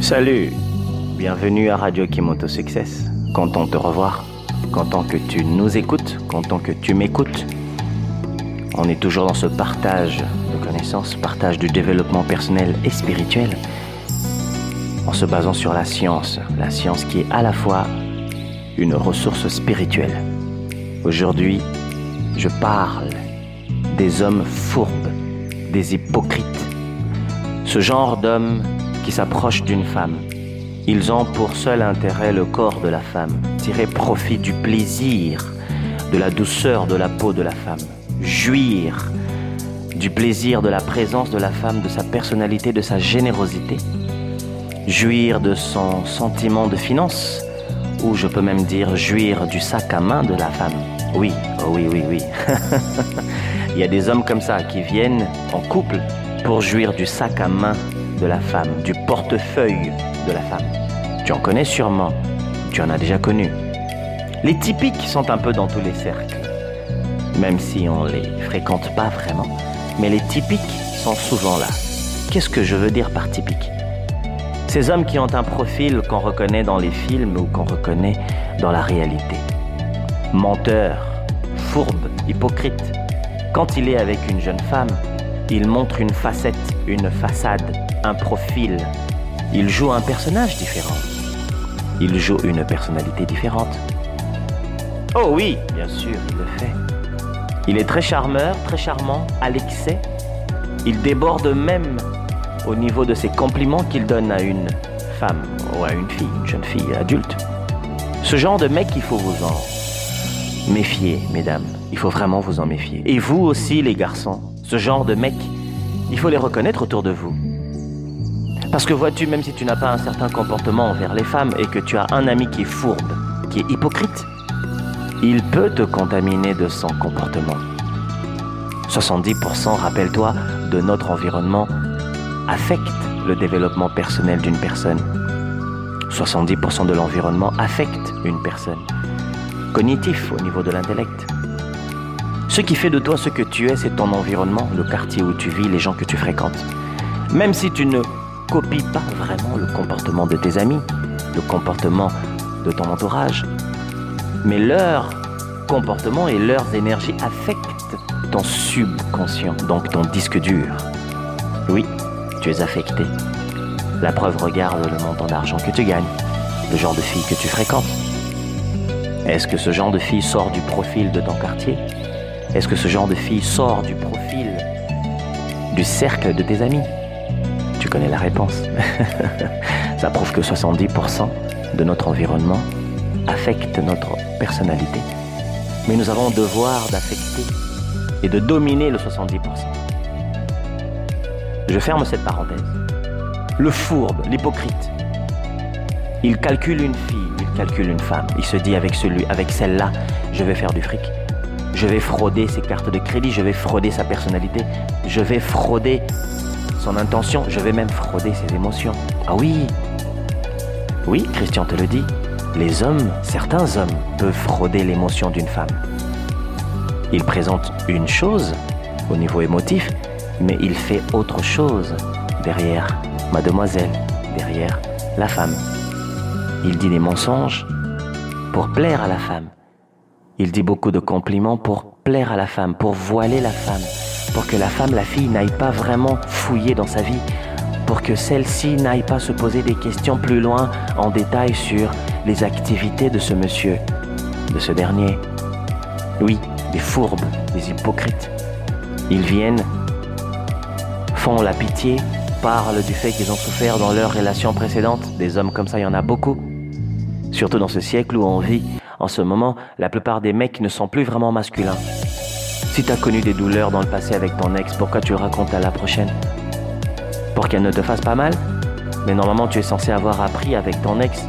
Salut, bienvenue à Radio Kimoto Success. Content de te revoir, content que tu nous écoutes, content que tu m'écoutes. On est toujours dans ce partage de connaissances, partage du développement personnel et spirituel, en se basant sur la science, la science qui est à la fois une ressource spirituelle. Aujourd'hui, je parle des hommes fourbes, des hypocrites, ce genre d'hommes qui s'approchent d'une femme. Ils ont pour seul intérêt le corps de la femme, tirer profit du plaisir, de la douceur de la peau de la femme, jouir du plaisir de la présence de la femme, de sa personnalité, de sa générosité, jouir de son sentiment de finance, ou je peux même dire jouir du sac à main de la femme. Oui, oh oui, oui, oui. Il y a des hommes comme ça qui viennent en couple pour jouir du sac à main de la femme, du portefeuille de la femme. Tu en connais sûrement, tu en as déjà connu. Les typiques sont un peu dans tous les cercles, même si on les fréquente pas vraiment, mais les typiques sont souvent là. Qu'est-ce que je veux dire par typique? Ces hommes qui ont un profil qu'on reconnaît dans les films ou qu'on reconnaît dans la réalité. Menteur, fourbe, hypocrite. Quand il est avec une jeune femme, il montre une facette, une façade, un profil. Il joue un personnage différent. Il joue une personnalité différente. Oh oui, bien sûr, il le fait. Il est très charmeur, très charmant, à l'excès. Il déborde même au niveau de ses compliments qu'il donne à une femme ou à une fille, une jeune fille adulte. Ce genre de mec, il faut vous en méfier, mesdames. Il faut vraiment vous en méfier. Et vous aussi, les garçons, ce genre de mec, il faut les reconnaître autour de vous. Parce que vois-tu, même si tu n'as pas un certain comportement envers les femmes et que tu as un ami qui est fourbe, qui est hypocrite, il peut te contaminer de son comportement. 70%, rappelle-toi, de notre environnement affecte le développement personnel d'une personne. 70% de l'environnement affecte une personne. Cognitif au niveau de l'intellect. Ce qui fait de toi ce que tu es, c'est ton environnement, le quartier où tu vis, les gens que tu fréquentes. Même si tu ne copies pas vraiment le comportement de tes amis, le comportement de ton entourage, mais leur comportement et leurs énergies affectent ton subconscient, donc ton disque dur. Oui, tu es affecté. La preuve regarde le montant d'argent que tu gagnes, le genre de fille que tu fréquentes. Est-ce que ce genre de fille sort du profil de ton quartier? Est-ce que ce genre de fille sort du profil du cercle de tes amis? Tu connais la réponse. Ça prouve que 70% de notre environnement affecte notre personnalité. Mais nous avons le devoir d'affecter et de dominer le 70%. Je ferme cette parenthèse. Le fourbe, l'hypocrite, il calcule une fille, il calcule une femme. Il se dit avec celui, avec celle-là, je vais faire du fric. Je vais frauder ses cartes de crédit, je vais frauder sa personnalité, je vais frauder son intention, je vais même frauder ses émotions. Ah oui Oui, Christian te le dit, les hommes, certains hommes, peuvent frauder l'émotion d'une femme. Il présente une chose au niveau émotif, mais il fait autre chose derrière mademoiselle, derrière la femme. Il dit des mensonges pour plaire à la femme. Il dit beaucoup de compliments pour plaire à la femme, pour voiler la femme, pour que la femme, la fille, n'aille pas vraiment fouiller dans sa vie, pour que celle-ci n'aille pas se poser des questions plus loin en détail sur les activités de ce monsieur, de ce dernier. Oui, des fourbes, des hypocrites. Ils viennent, font la pitié, parlent du fait qu'ils ont souffert dans leurs relations précédentes. Des hommes comme ça, il y en a beaucoup. Surtout dans ce siècle où on vit en ce moment, la plupart des mecs ne sont plus vraiment masculins. Si tu as connu des douleurs dans le passé avec ton ex, pourquoi tu racontes à la prochaine? Pour qu'elle ne te fasse pas mal? Mais normalement, tu es censé avoir appris avec ton ex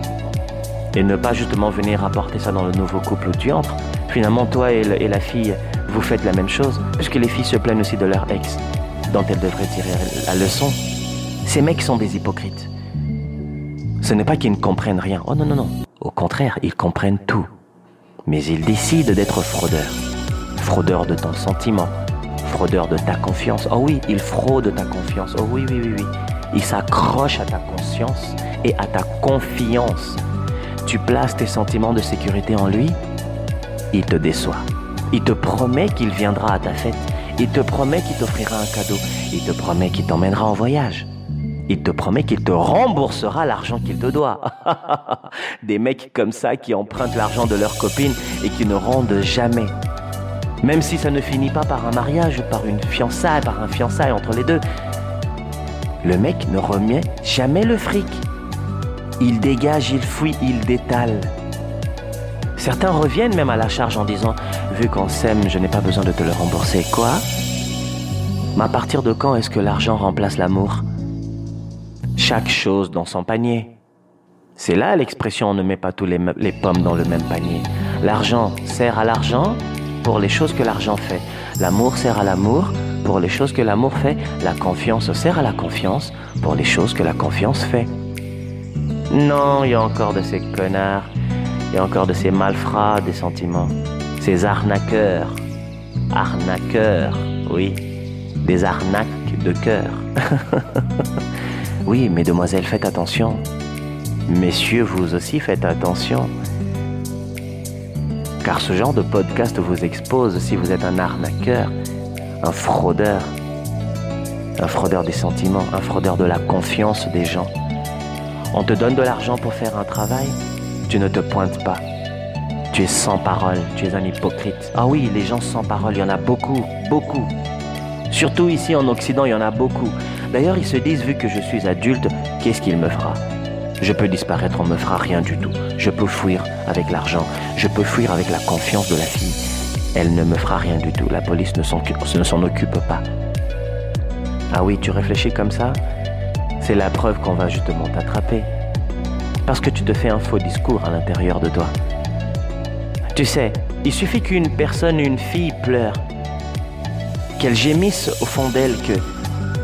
et ne pas justement venir apporter ça dans le nouveau couple où tu entres. Finalement, toi et la fille, vous faites la même chose, puisque les filles se plaignent aussi de leur ex, dont elles devraient tirer la leçon. Ces mecs sont des hypocrites. Ce n'est pas qu'ils ne comprennent rien. Oh non, non, non. Au contraire, ils comprennent tout mais il décide d'être fraudeur. Fraudeur de ton sentiment, fraudeur de ta confiance. Oh oui, il fraude ta confiance. Oh oui, oui, oui, oui. Il s'accroche à ta conscience et à ta confiance. Tu places tes sentiments de sécurité en lui, il te déçoit. Il te promet qu'il viendra à ta fête. Il te promet qu'il t'offrira un cadeau. Il te promet qu'il t'emmènera en voyage. Il te promet qu'il te remboursera l'argent qu'il te doit. Des mecs comme ça qui empruntent l'argent de leurs copines et qui ne rendent jamais. Même si ça ne finit pas par un mariage, par une fiançaille, par un fiançailles entre les deux. Le mec ne remet jamais le fric. Il dégage, il fuit, il détale. Certains reviennent même à la charge en disant Vu qu'on s'aime, je n'ai pas besoin de te le rembourser. Quoi? Mais à partir de quand est-ce que l'argent remplace l'amour? Chaque chose dans son panier. C'est là l'expression on ne met pas tous les, les pommes dans le même panier. L'argent sert à l'argent pour les choses que l'argent fait. L'amour sert à l'amour pour les choses que l'amour fait. La confiance sert à la confiance pour les choses que la confiance fait. Non, il y a encore de ces connards, il y a encore de ces malfrats des sentiments, ces arnaqueurs. Arnaqueurs, oui, des arnaques de cœur. oui, mesdemoiselles, faites attention. Messieurs, vous aussi faites attention. Car ce genre de podcast vous expose si vous êtes un arnaqueur, un fraudeur, un fraudeur des sentiments, un fraudeur de la confiance des gens. On te donne de l'argent pour faire un travail, tu ne te pointes pas. Tu es sans parole, tu es un hypocrite. Ah oui, les gens sans parole, il y en a beaucoup, beaucoup. Surtout ici en Occident, il y en a beaucoup. D'ailleurs, ils se disent, vu que je suis adulte, qu'est-ce qu'il me fera? Je peux disparaître, on me fera rien du tout. Je peux fuir avec l'argent. Je peux fuir avec la confiance de la fille. Elle ne me fera rien du tout. La police ne s'en occupe pas. Ah oui, tu réfléchis comme ça? C'est la preuve qu'on va justement t'attraper. Parce que tu te fais un faux discours à l'intérieur de toi. Tu sais, il suffit qu'une personne, une fille pleure, qu'elle gémisse au fond d'elle que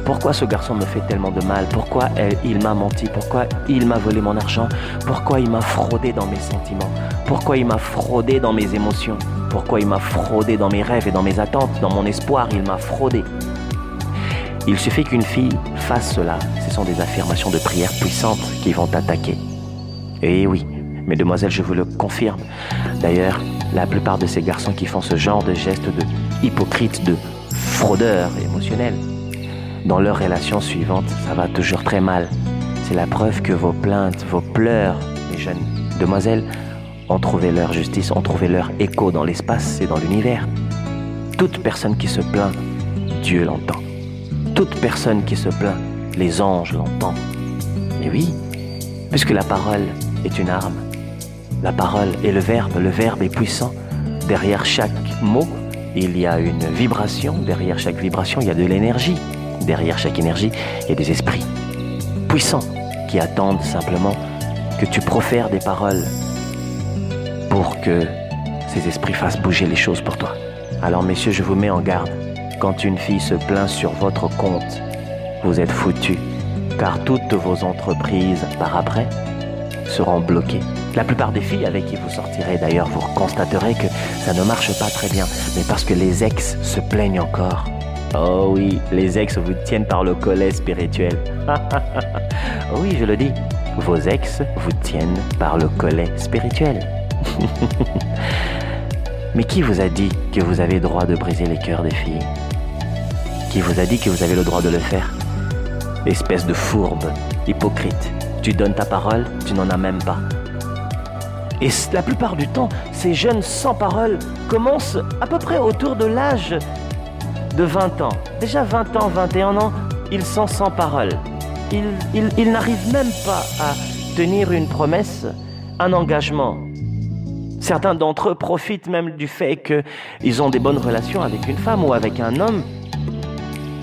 pourquoi ce garçon me fait tellement de mal? Pourquoi il m'a menti? Pourquoi il m'a volé mon argent? Pourquoi il m'a fraudé dans mes sentiments? Pourquoi il m'a fraudé dans mes émotions? Pourquoi il m'a fraudé dans mes rêves et dans mes attentes Dans mon espoir, il m'a fraudé. Il suffit qu'une fille fasse cela. Ce sont des affirmations de prière puissantes qui vont t'attaquer. Et oui, mesdemoiselles, je vous le confirme. D'ailleurs, la plupart de ces garçons qui font ce genre de gestes de hypocrites, de fraudeurs émotionnels, dans leur relation suivante, ça va toujours très mal. C'est la preuve que vos plaintes, vos pleurs, les jeunes demoiselles, ont trouvé leur justice, ont trouvé leur écho dans l'espace et dans l'univers. Toute personne qui se plaint, Dieu l'entend. Toute personne qui se plaint, les anges l'entendent. Mais oui, puisque la parole est une arme. La parole est le verbe, le verbe est puissant. Derrière chaque mot, il y a une vibration, derrière chaque vibration, il y a de l'énergie. Derrière chaque énergie, il y a des esprits puissants qui attendent simplement que tu profères des paroles pour que ces esprits fassent bouger les choses pour toi. Alors messieurs, je vous mets en garde. Quand une fille se plaint sur votre compte, vous êtes foutus, car toutes vos entreprises par après seront bloquées. La plupart des filles avec qui vous sortirez d'ailleurs, vous constaterez que ça ne marche pas très bien, mais parce que les ex se plaignent encore. Oh oui, les ex vous tiennent par le collet spirituel. oui, je le dis. Vos ex vous tiennent par le collet spirituel. Mais qui vous a dit que vous avez droit de briser les cœurs des filles? Qui vous a dit que vous avez le droit de le faire? Espèce de fourbe, hypocrite. Tu donnes ta parole, tu n'en as même pas. Et la plupart du temps, ces jeunes sans parole commencent à peu près autour de l'âge de 20 ans. Déjà 20 ans, 21 ans, ils sont sans parole. Ils, n'arrivent même pas à tenir une promesse, un engagement. Certains d'entre eux profitent même du fait qu'ils ont des bonnes relations avec une femme ou avec un homme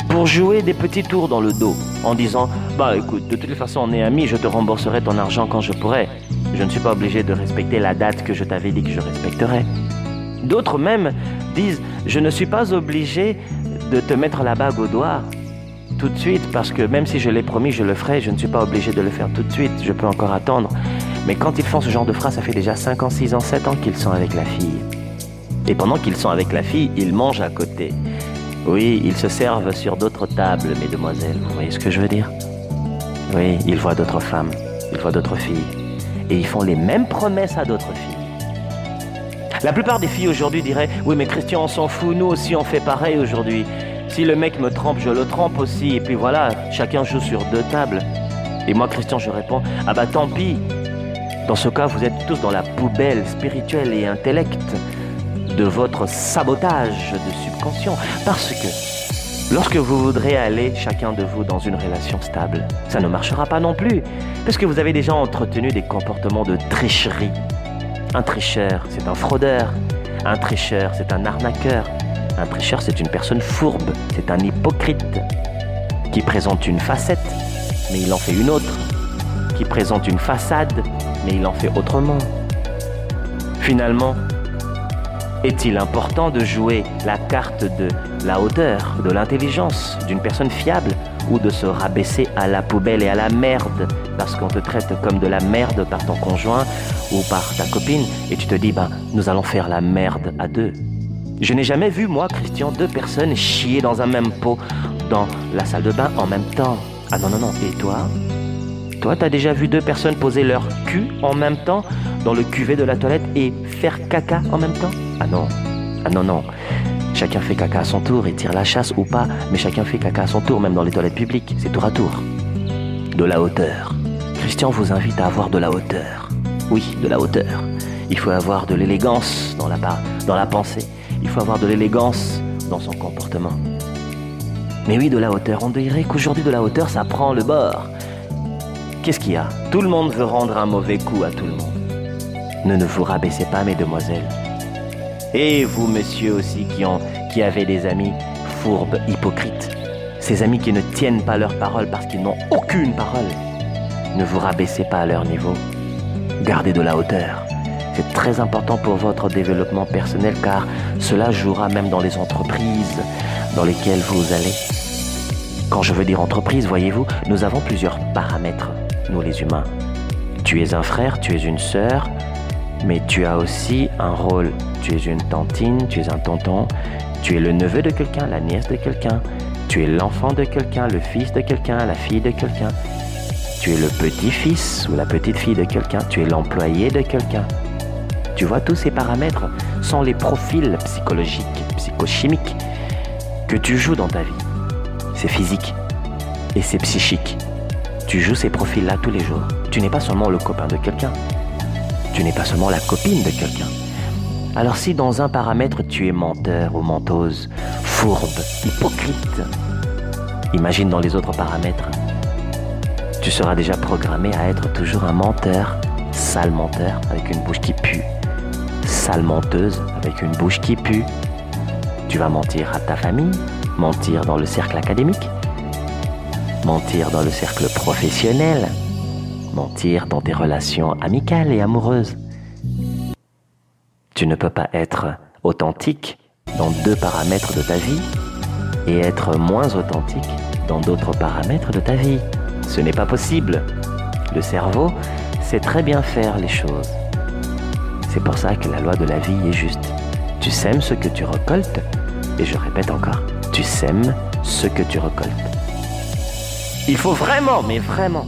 pour jouer des petits tours dans le dos en disant Bah écoute, de toute façon on est amis, je te rembourserai ton argent quand je pourrai. Je ne suis pas obligé de respecter la date que je t'avais dit que je respecterais. D'autres même disent Je ne suis pas obligé de te mettre la bague au doigt tout de suite, parce que même si je l'ai promis, je le ferai, je ne suis pas obligé de le faire tout de suite, je peux encore attendre. Mais quand ils font ce genre de phrase, ça fait déjà 5 ans, 6 ans, 7 ans qu'ils sont avec la fille. Et pendant qu'ils sont avec la fille, ils mangent à côté. Oui, ils se servent sur d'autres tables, mesdemoiselles, vous voyez ce que je veux dire? Oui, ils voient d'autres femmes, ils voient d'autres filles. Et ils font les mêmes promesses à d'autres filles. La plupart des filles aujourd'hui diraient Oui, mais Christian, on s'en fout, nous aussi on fait pareil aujourd'hui. Si le mec me trompe, je le trompe aussi. Et puis voilà, chacun joue sur deux tables. Et moi, Christian, je réponds Ah bah tant pis. Dans ce cas, vous êtes tous dans la poubelle spirituelle et intellect de votre sabotage de subconscient. Parce que lorsque vous voudrez aller chacun de vous dans une relation stable, ça ne marchera pas non plus. Parce que vous avez déjà entretenu des comportements de tricherie. Un tricheur, c'est un fraudeur. Un tricheur, c'est un arnaqueur. Un tricheur, c'est une personne fourbe. C'est un hypocrite qui présente une facette, mais il en fait une autre. Qui présente une façade, mais il en fait autrement. Finalement, est-il important de jouer la carte de la hauteur, de l'intelligence, d'une personne fiable, ou de se rabaisser à la poubelle et à la merde parce qu'on te traite comme de la merde par ton conjoint ou par ta copine et tu te dis, ben, nous allons faire la merde à deux? Je n'ai jamais vu, moi, Christian, deux personnes chier dans un même pot dans la salle de bain en même temps. Ah non, non, non. Et toi? Toi, t'as déjà vu deux personnes poser leur cul en même temps dans le cuvet de la toilette et faire caca en même temps? Ah non, ah non, non. Chacun fait caca à son tour et tire la chasse ou pas, mais chacun fait caca à son tour, même dans les toilettes publiques. C'est tour à tour. De la hauteur. Christian vous invite à avoir de la hauteur. Oui, de la hauteur. Il faut avoir de l'élégance dans la, pensée. Il faut avoir de l'élégance dans son comportement. Mais oui, de la hauteur. On dirait qu'aujourd'hui, de la hauteur, ça prend le bord. Qu'est-ce qu'il y a? Tout le monde veut rendre un mauvais coup à tout le monde. Ne ne vous rabaissez pas, mesdemoiselles. Et vous, monsieur aussi, qui, ont, qui avez des amis fourbes, hypocrites. Ces amis qui ne tiennent pas leur parole parce qu'ils n'ont aucune parole. Ne vous rabaissez pas à leur niveau. Gardez de la hauteur. C'est très important pour votre développement personnel car cela jouera même dans les entreprises dans lesquelles vous allez. Quand je veux dire entreprise, voyez-vous, nous avons plusieurs paramètres, nous les humains. Tu es un frère, tu es une sœur, mais tu as aussi un rôle. Tu es une tantine, tu es un tonton, tu es le neveu de quelqu'un, la nièce de quelqu'un, tu es l'enfant de quelqu'un, le fils de quelqu'un, la fille de quelqu'un, tu es le petit-fils ou la petite-fille de quelqu'un, tu es l'employé de quelqu'un. Tu vois, tous ces paramètres sont les profils psychologiques, psychochimiques que tu joues dans ta vie. C'est physique et c'est psychique. Tu joues ces profils-là tous les jours. Tu n'es pas seulement le copain de quelqu'un, tu n'es pas seulement la copine de quelqu'un. Alors si dans un paramètre tu es menteur ou menteuse, fourbe, hypocrite, imagine dans les autres paramètres, tu seras déjà programmé à être toujours un menteur, sale menteur avec une bouche qui pue, sale menteuse avec une bouche qui pue. Tu vas mentir à ta famille, mentir dans le cercle académique, mentir dans le cercle professionnel, mentir dans tes relations amicales et amoureuses. Tu ne peux pas être authentique dans deux paramètres de ta vie et être moins authentique dans d'autres paramètres de ta vie. Ce n'est pas possible. Le cerveau sait très bien faire les choses. C'est pour ça que la loi de la vie est juste. Tu sèmes ce que tu récoltes, et je répète encore, tu sèmes ce que tu récoltes. Il faut vraiment, mais vraiment,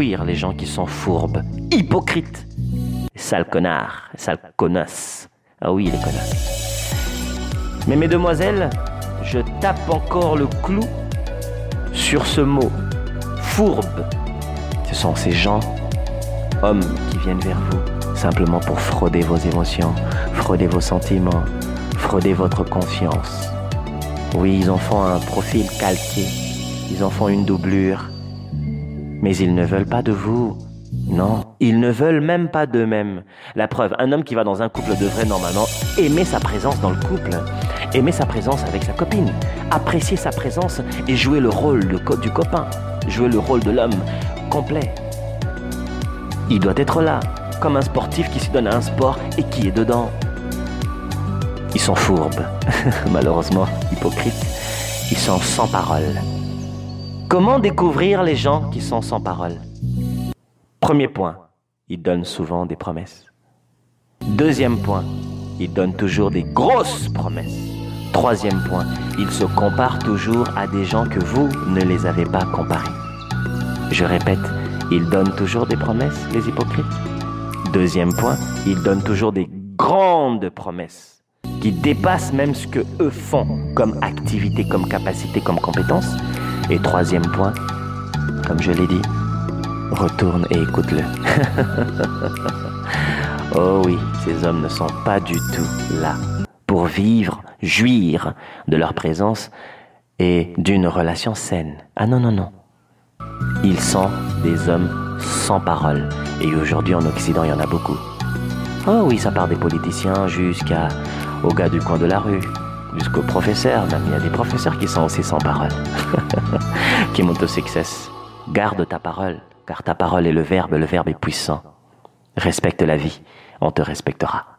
les gens qui sont fourbes, hypocrites, sales connards, sales connasses. Ah oui, les connasses. Mais mesdemoiselles, je tape encore le clou sur ce mot, fourbe. Ce sont ces gens, hommes, qui viennent vers vous simplement pour frauder vos émotions, frauder vos sentiments, frauder votre confiance. Oui, ils en font un profil calqué, ils en font une doublure, mais ils ne veulent pas de vous. Non, ils ne veulent même pas d'eux-mêmes. La preuve, un homme qui va dans un couple devrait normalement aimer sa présence dans le couple, aimer sa présence avec sa copine, apprécier sa présence et jouer le rôle du copain, jouer le rôle de l'homme complet. Il doit être là, comme un sportif qui se donne à un sport et qui est dedans. Ils sont fourbes, malheureusement hypocrites, ils sont sans parole. Comment découvrir les gens qui sont sans parole? Premier point, ils donnent souvent des promesses. Deuxième point, ils donnent toujours des grosses promesses. Troisième point, ils se comparent toujours à des gens que vous ne les avez pas comparés. Je répète, ils donnent toujours des promesses, les hypocrites. Deuxième point, ils donnent toujours des grandes promesses qui dépassent même ce que eux font comme activité, comme capacité, comme compétence. Et troisième point, comme je l'ai dit, retourne et écoute-le. oh oui, ces hommes ne sont pas du tout là pour vivre, jouir de leur présence et d'une relation saine. Ah non, non, non. Ils sont des hommes sans parole. Et aujourd'hui en Occident, il y en a beaucoup. Oh oui, ça part des politiciens jusqu'aux gars du coin de la rue, jusqu'aux professeurs. Même il y a des professeurs qui sont aussi sans parole, qui montent au succès. Garde ta parole, car ta parole est le verbe, le verbe est puissant. Respecte la vie, on te respectera.